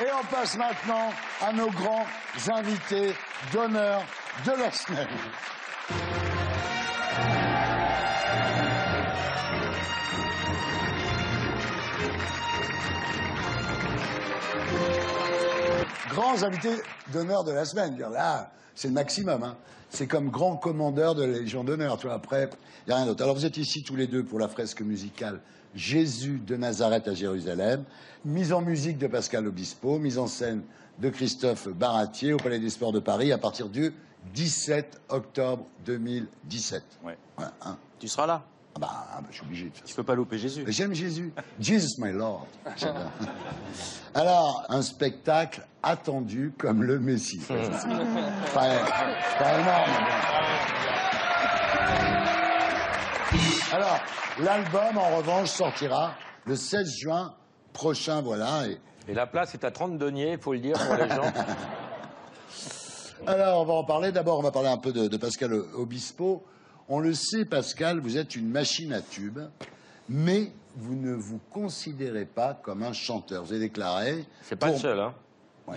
Et on passe maintenant à nos grands invités d'honneur de la semaine. Grands invités d'honneur de la semaine. Là, c'est le maximum. hein. C'est comme grand commandeur de la Légion d'honneur. Tu vois, après, il n'y a rien d'autre. Alors, vous êtes ici tous les deux pour la fresque musicale Jésus de Nazareth à Jérusalem, mise en musique de Pascal Obispo, mise en scène de Christophe Baratier au Palais des Sports de Paris à partir du 17 octobre 2017. Ouais. Voilà, hein. Tu seras là. Ah bah, ah bah, je suis obligé de faire Tu peux pas louper Jésus. J'aime Jésus. Jesus, my Lord. Alors, un spectacle attendu comme le Messie. pas, pas énorme. Alors, l'album, en revanche, sortira le 16 juin prochain, voilà. Et- Et la place est à 30 deniers, il faut le dire pour les gens. Alors, on va en parler. D'abord, on va parler un peu de, de Pascal Obispo. On le sait, Pascal, vous êtes une machine à tubes, mais vous ne vous considérez pas comme un chanteur. Vous avez déclaré. C'est pas pour, le seul, hein.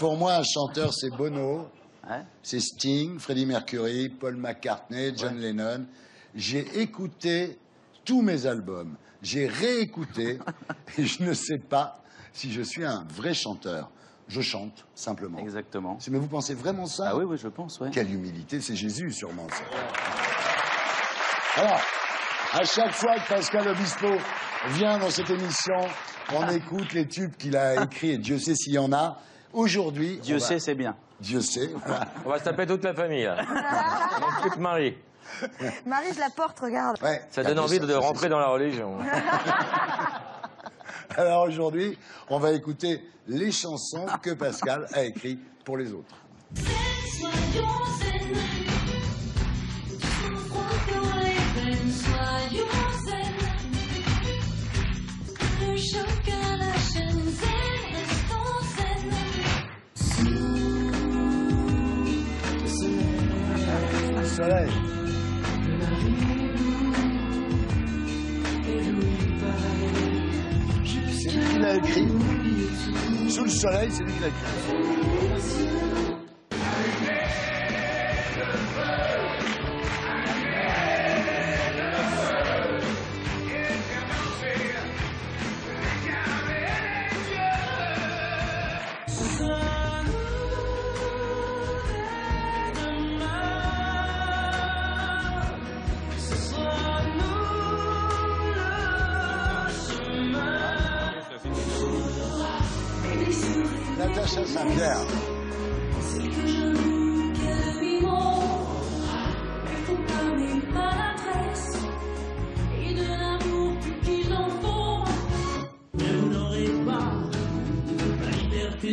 Pour moi, un chanteur, c'est Bono, Ouais. c'est Sting, Freddie Mercury, Paul McCartney, John Lennon. J'ai écouté tous mes albums. J'ai réécouté et je ne sais pas si je suis un vrai chanteur. Je chante, simplement. Exactement. Mais vous pensez vraiment ça Ah oui, oui, je pense, ouais. Quelle humilité, c'est Jésus sûrement ça. Alors, à chaque fois que Pascal Obispo vient dans cette émission, on écoute les tubes qu'il a écrits et Dieu sait s'il y en a. Aujourd'hui, Dieu va- sait, c'est bien. Dieu sait. voilà. On va se taper toute la famille, là. Même toute Marie. Marie, je la porte, regarde. Ouais, Ça donne envie de ça, rentrer dans la religion. Alors aujourd'hui, on va écouter les chansons que Pascal a écrites pour les autres. Soyons écrit. Sous le soleil, c'est lui qui l'a écrit.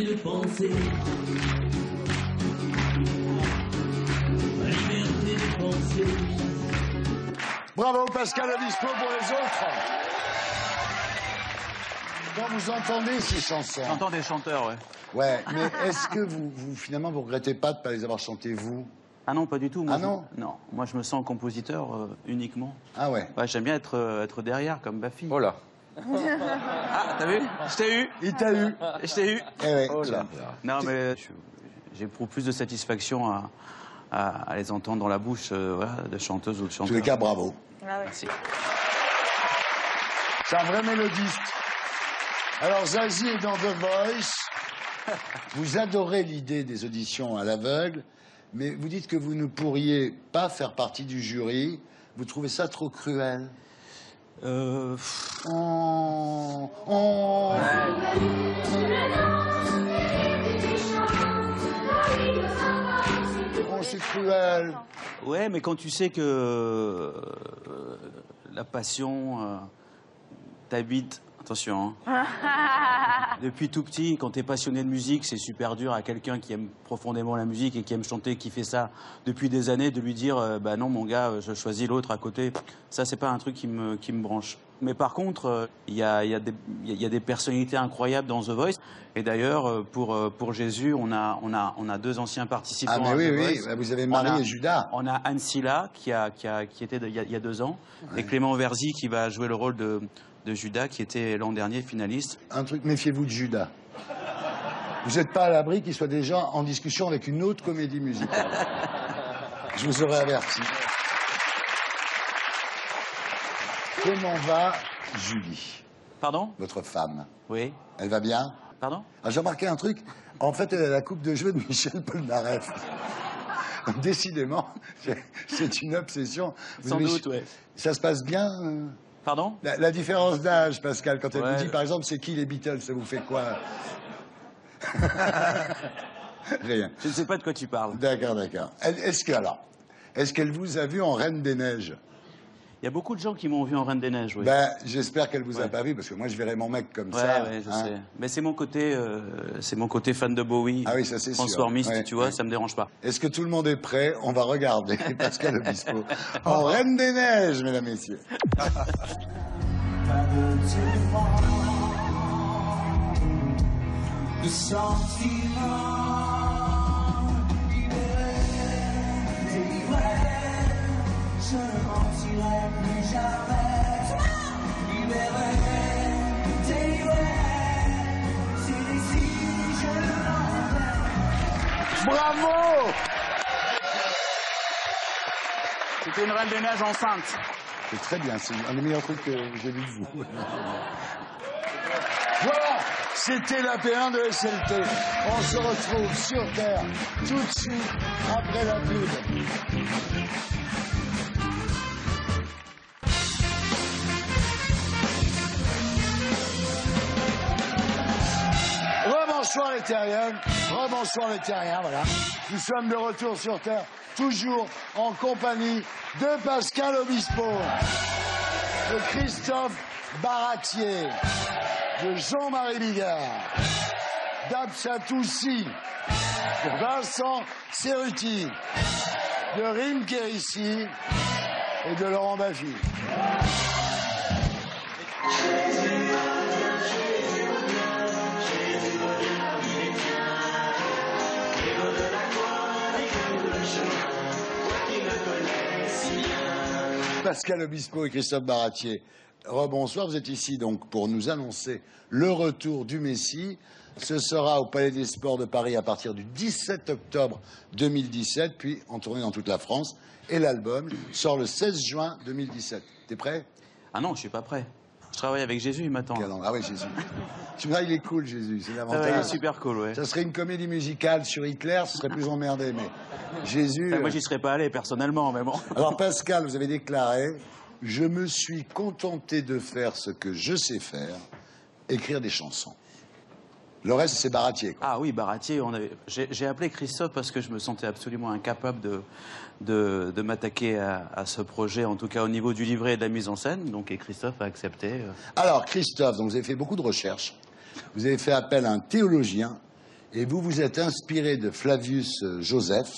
De penser. La liberté de penser. Bravo Pascal Obispo pour les autres. Quand vous entendez ces chansons, J'entends des chanteurs, ouais. Ouais, mais est-ce que vous, vous finalement vous regrettez pas de ne pas les avoir chantés vous? Ah non, pas du tout. Moi, Ah je- non? Non, moi je me sens compositeur euh, uniquement. Ah ouais. Ouais, J'aime bien être, euh, être derrière, comme Bafi. Oh là. Ah, t'as vu? Je t'ai eu Il t'a eu. Je t'ai eu Eh ouais, Oh là. Non, mais j'éprouve plus de satisfaction à, à, à les entendre dans la bouche euh, voilà, de chanteuses ou de En tous chanteurs. les cas, bravo. Ah ouais. Merci. C'est un vrai mélodiste. Alors Zazie est dans The Voice. Vous adorez l'idée des auditions à l'aveugle, mais vous dites que vous ne pourriez pas faire partie du jury. Vous trouvez ça trop cruel? Euh, Oh, oh. Oh, c'est cruel. ouais, mais quand tu sais que euh, la passion euh, t'habite, attention, hein. depuis tout petit, quand t'es passionné de musique, c'est super dur à quelqu'un qui aime profondément la musique et qui aime chanter, qui fait ça depuis des années, de lui dire, euh, bah non mon gars, je choisis l'autre à côté. Ça, c'est pas un truc qui me, qui me branche. Mais par contre, euh, il y, a, il y, a des- il y a- il y a des personnalités incroyables dans The Voice. Et d'ailleurs, euh, pour, euh, pour Jésus, on a, on, a, on a deux anciens participants. Ah, mais à oui, The oui, Voice. bah, vous avez Marie a- et Judas. On a Anne Silla qui, a, qui, a, qui était de- il y, a, il y a deux ans, et Clément Verzi qui va jouer le rôle de, de Judas, qui était l'an dernier finaliste. Un truc, méfiez-vous de Judas. Vous n'êtes pas à l'abri qu'il soit déjà en discussion avec une autre comédie musicale. Je vous aurais averti. Comment va Julie, Pardon? Votre femme Oui. Elle va bien? Pardon? Ah, J'ai remarqué un truc. En fait, elle a la coupe de cheveux de Michel Polnareff. Décidément, c'est- une obsession. Vous Sans doute, ouais. Ça se passe bien euh? Pardon la, la différence d'âge, Pascal, quand elle Ouais. vous dit, par exemple, c'est qui les Beatles, ça vous fait quoi Rien. Je ne sais pas de quoi tu parles. D'accord, d'accord. Est-ce que, alors, est-ce qu'elle vous a vu en Reine des Neiges? Il y a beaucoup de gens qui m'ont vu en Reine des Neiges, oui. Ben, j'espère qu'elle vous a pas vu, parce que moi, je verrais mon mec comme ouais, ça. ouais, je hein. sais. Mais c'est mon côté, euh, c'est mon côté fan de Bowie. Ah oui, ça, c'est sûr. Transformiste, Ouais, tu vois, ouais. ça me dérange pas. Est-ce que tout le monde est prêt? On va regarder Pascal Obispo en Reine des Neiges, mesdames, messieurs. de sentiments je plus jamais. Libéré, délivré, c'est ici je le Bravo C'était une Reine des Neiges enceinte. C'est très bien, c'est un des meilleurs trucs que j'ai vu de vous. Voilà, c'était la P1 de SLT. On se retrouve sur Terre tout de suite après la pub. Rebonsoir les terriens, rebonsoir les terriens, voilà. Nous sommes de retour sur Terre, toujours en compagnie de Pascal Obispo, de Christophe Baratier, de Jean-Marie Bigard, d'Absatoussi, de Vincent Cerruti, de Rim Kérissi et de Laurent Baffy. Pascal Obispo et Christophe Baratier. Rebonsoir, vous êtes ici donc pour nous annoncer le retour du Messie. Ce sera au Palais des Sports de Paris à partir du 17 octobre 2017, puis en tournée dans toute la France. Et l'album sort le 16 juin 2017. T'es prêt? Ah non, je suis pas prêt. Je travaille avec Jésus, il m'attend. Ah oui, Jésus. Tu dis, il est cool, Jésus, c'est Ah l'avantage. ouais, il est super cool, ouais. Ça serait une comédie musicale sur Hitler, ce serait plus emmerdé, mais Jésus. Ah, moi, euh, j'y serais pas allé personnellement, mais bon. Alors Pascal, vous avez déclaré Je me suis contenté de faire ce que je sais faire, écrire des chansons. Le reste, c'est baratier. Quoi. Ah oui, Baratier, on avait... j'ai appelé Christophe parce que je me sentais absolument incapable de, de, de m'attaquer à, à ce projet, en tout cas au niveau du livret et de la mise en scène. Donc, et Christophe a accepté. euh. Alors, Christophe, donc, vous avez fait beaucoup de recherches. Vous avez fait appel à un théologien et vous vous êtes inspiré de Flavius euh, Joseph,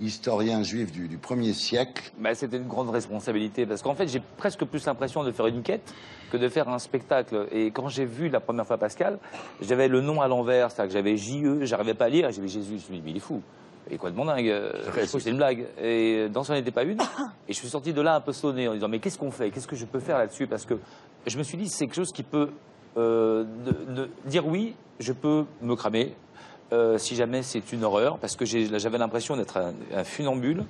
historien juif du, du 1er siècle. Bah, C'était une grande responsabilité parce qu'en fait, j'ai presque plus l'impression de faire une quête que de faire un spectacle. Et quand j'ai vu la première fois Pascal, j'avais le nom à l'envers, c'est-à-dire que j'avais JE, j'arrivais pas à lire, et j'ai vu Jésus, je me suis dit, mais il est fou. Il est complètement dingue. euh, c'est une blague. Et dans ce n'en était pas une. Et je suis sorti de là un peu sonné en disant, mais qu'est-ce qu'on fait? Qu'est-ce que je peux faire là-dessus? Parce que je me suis dit, c'est quelque chose qui peut euh, de- de dire oui, je peux me cramer. Euh, si jamais c'est une horreur, parce que j'avais l'impression d'être un, un funambule,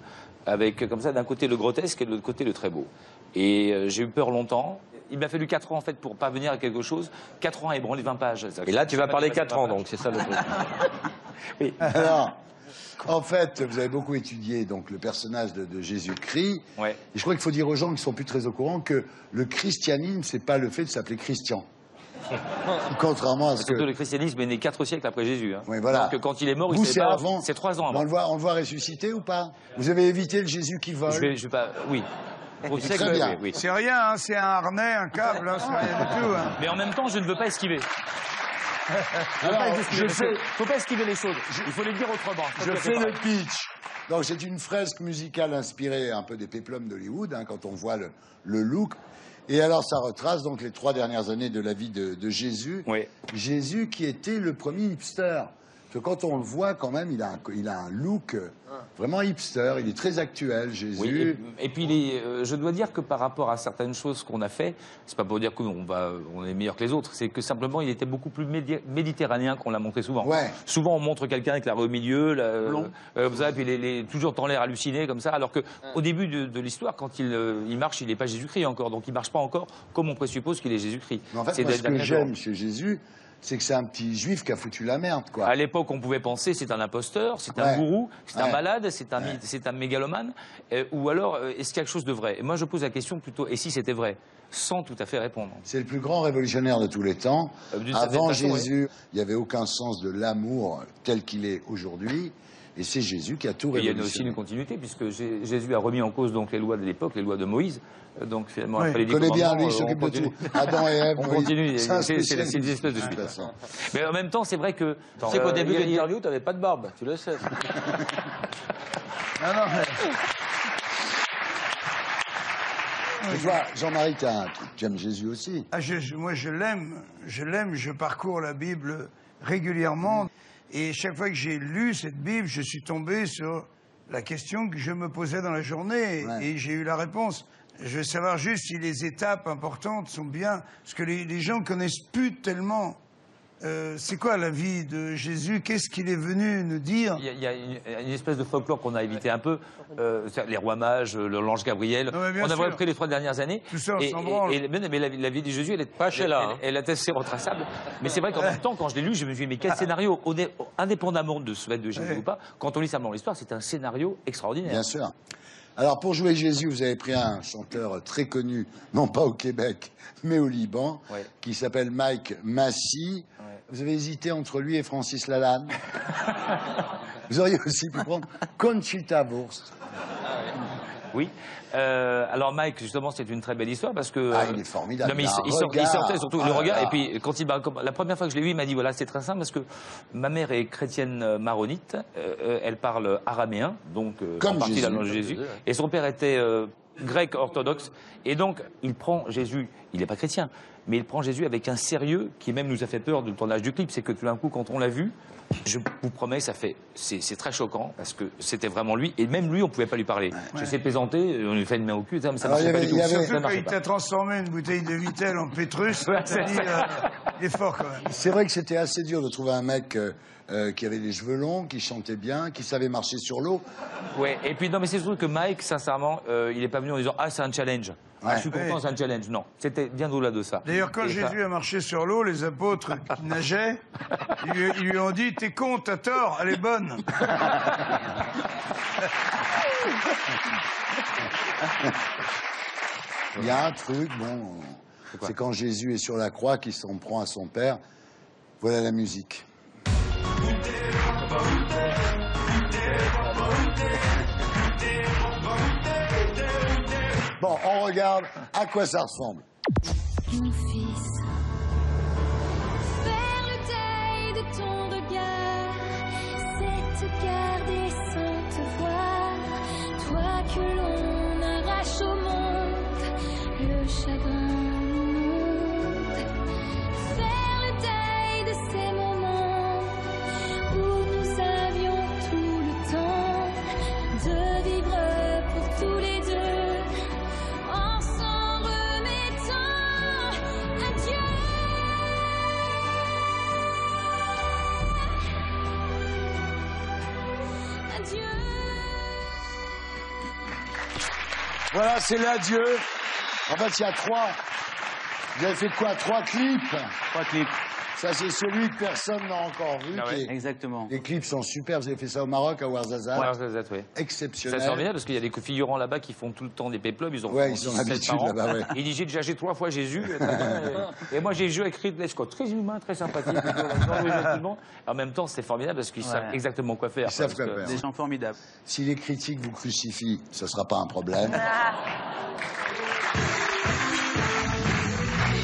avec comme ça d'un côté le grotesque et de l'autre côté le très beau. Et euh, j'ai eu peur longtemps. Il m'a fallu 4 ans en fait pour parvenir à quelque chose. 4 ans à ébranler 20 pages. Et là, tu vas parler 4 ans, donc c'est ça le truc. Oui. Alors, en fait, vous avez beaucoup étudié donc, le personnage de, de Jésus-Christ. Ouais. Et je crois qu'il faut dire aux gens qui sont plus très au courant que le christianisme, c'est pas le fait de s'appeler Christian. Contrairement à ce Surtout que. le christianisme est né 4 siècles après Jésus. hein. Oui, voilà. Donc quand il est mort, il Vous, c'est mort- avant. C'est 3 ans On avant. le, voit, on le voit ressusciter ou pas Vous avez évité le Jésus qui vole Je vais, je vais pas. Oui. C'est oui, oui. Rien, hein, c'est un harnais, un câble, hein, c'est rien du tout. hein. Mais en même temps, je ne veux pas esquiver. Alors, Faut pas esquiver je les fais, choses. Faut pas esquiver les choses. Il faut les dire autrement. Je fais le pitch. Donc, c'est une fresque musicale inspirée un peu des péplums d'Hollywood, hein, quand on voit le, le look. Et alors, ça retrace donc les trois dernières années de la vie de, de Jésus. Oui. Jésus qui était le premier hipster. Parce que quand on le voit, quand même, il a un, il a un look euh, vraiment hipster. Il est très actuel, Jésus. Oui, et, et puis les, euh, je dois dire que par rapport à certaines choses qu'on a fait, c'est pas pour dire qu'on va, on est meilleur que les autres, c'est que simplement il était beaucoup plus médi- méditerranéen qu'on l'a montré souvent. Ouais. Souvent on montre quelqu'un avec la rue au milieu, la, euh, comme ça, et puis les, les- toujours dans l'air halluciné comme ça, alors que au début de, de l'histoire, quand il, euh, il marche, il n'est pas Jésus-Christ encore, donc il marche pas encore comme on présuppose qu'il est Jésus-Christ. En fait, moi, ce que j'aime chez Jésus, c'est que c'est un petit juif qui a foutu la merde, quoi. À l'époque, on pouvait penser c'est un imposteur, c'est Ouais. un gourou, c'est un Ouais. malade, c'est un, c'est un mégalomane, euh, ou alors euh, est-ce quelque chose de vrai? Et moi, je pose la question plutôt et si c'était vrai, sans tout à fait répondre. C'est le plus grand révolutionnaire de tous les temps. Euh, Avant façon, Jésus, il n'y avait aucun sens de l'amour tel qu'il est aujourd'hui. Et c'est Jésus qui a tout Et il y a aussi révolutionné. une continuité puisque Jé- Jésus a remis en cause donc les lois de l'époque, les lois de Moïse. Euh, Donc finalement, Oui. après les connaît bien, lui, il s'occupe on de continue. tout. Adam et Ève, On continue, C'est c'est- c'est la- c'est une espèce de suite. Mais en même temps, c'est vrai que. Tu sais qu'au euh, début de l'interview, t'avais pas de barbe, tu le sais. Non, non, mais- Mais toi, Jean-Marie, tu aimes Jésus aussi. Ah, je- je- moi, je l'aime. Je l'aime. Je parcours la Bible régulièrement. Et chaque fois que j'ai lu cette Bible, je suis tombé sur la question que je me posais dans la journée. Ouais. Et j'ai eu la réponse. Je veux savoir juste si les étapes importantes sont bien. Parce que les, les gens connaissent plus tellement. Euh, c'est quoi la vie de Jésus? Qu'est-ce qu'il est venu nous dire? Il y a, il y a une, une espèce de folklore qu'on a évité un peu, euh, c'est les rois mages, le- l'ange Gabriel. Non, on a sûr. repris les trois dernières années. Tout ça, on et, s'en et- mais, mais la, la vie de Jésus, elle est Pas chez là, Elle, hein. elle est assez retraçable. Mais c'est vrai qu'en même temps, quand je l'ai lu, je me suis dit, mais quel scénario, au- indépendamment de ce fait de Jésus Ouais. ou pas, quand on lit simplement l'histoire, c'est un scénario extraordinaire. Bien sûr. Alors, pour jouer Jésus, vous avez pris un chanteur très connu, non pas au Québec, mais au Liban, Ouais. qui s'appelle Mike Massy. Ouais. Vous avez hésité entre lui et Francis Lalanne. vous auriez aussi pu prendre Conchita Wurst. Oui. Euh, alors Mike, justement, c'est une très belle histoire parce que. Ah, euh, il est formidable. Non, mais Il sort- sortait surtout Ah le regard. là. Et puis, quand il la première fois que je l'ai vu, il m'a dit voilà, c'est très simple parce que ma mère est chrétienne euh, maronite. euh, elle parle araméen, donc euh, Comme en partie Jésus. la langue de Jésus. Et son père était grec orthodoxe. Et donc, il prend Jésus. Il n'est pas chrétien, mais il prend Jésus avec un sérieux qui même nous a fait peur du tournage du clip. C'est que tout d'un coup, quand on l'a vu, je vous promets, ça fait, c'est c'est très choquant parce que c'était vraiment lui. Et même lui, on pouvait pas lui parler. J'essaie de plaisanter, on lui fait une main au cul, ça, mais ça Alors, marchait pas du tout. il y avait- Ça Surtout quand il t'a transformé une bouteille de Vittel en Pétrus, Ouais, dit, euh, il est fort quand même. C'est vrai que c'était assez dur de trouver un mec euh, euh, qui avait les cheveux longs, qui chantait bien, qui savait marcher sur l'eau. Ouais, et puis non, mais c'est surtout que Mike, sincèrement, euh, il est pas venu en disant ah c'est un challenge. Ah, je suis content, Ouais. c'est un challenge. Non, c'était bien au-delà de ça. D'ailleurs, quand Et ça- Jésus a marché sur l'eau, les apôtres qui nageaient, ils lui, ils lui ont dit T'es con, t'as tort, elle est bonne. Il y a un truc, bon, c'est quand Jésus est sur la croix qu'il s'en prend à son père. Voilà la musique. Bon, on regarde à quoi ça ressemble. Voilà, c'est l'adieu. En fait, il y a trois. Vous avez fait quoi? Trois clips? Trois clips. Ça, c'est celui que personne n'a encore vu. Ah ouais. Exactement. Les clips sont super. Vous avez fait ça au Maroc, à Ouarzazate. Ça, ouais. Exceptionnel. Ça sort bien parce qu'il y a des figurants là-bas qui font tout le temps des péplums. Ils ont Ouais, ils sont 17 habitués par an. là-bas, ouais. Il dit j'ai déjà j'ai trois fois Jésus. euh, très bien, et, et moi j'ai joué avec Ridley Scott, très humain, très sympathique. En même temps, c'est formidable parce qu'ils Ouais. savent exactement quoi faire. Ils savent quoi faire. Des gens formidables. Si les critiques vous crucifient, ce ne sera pas un problème.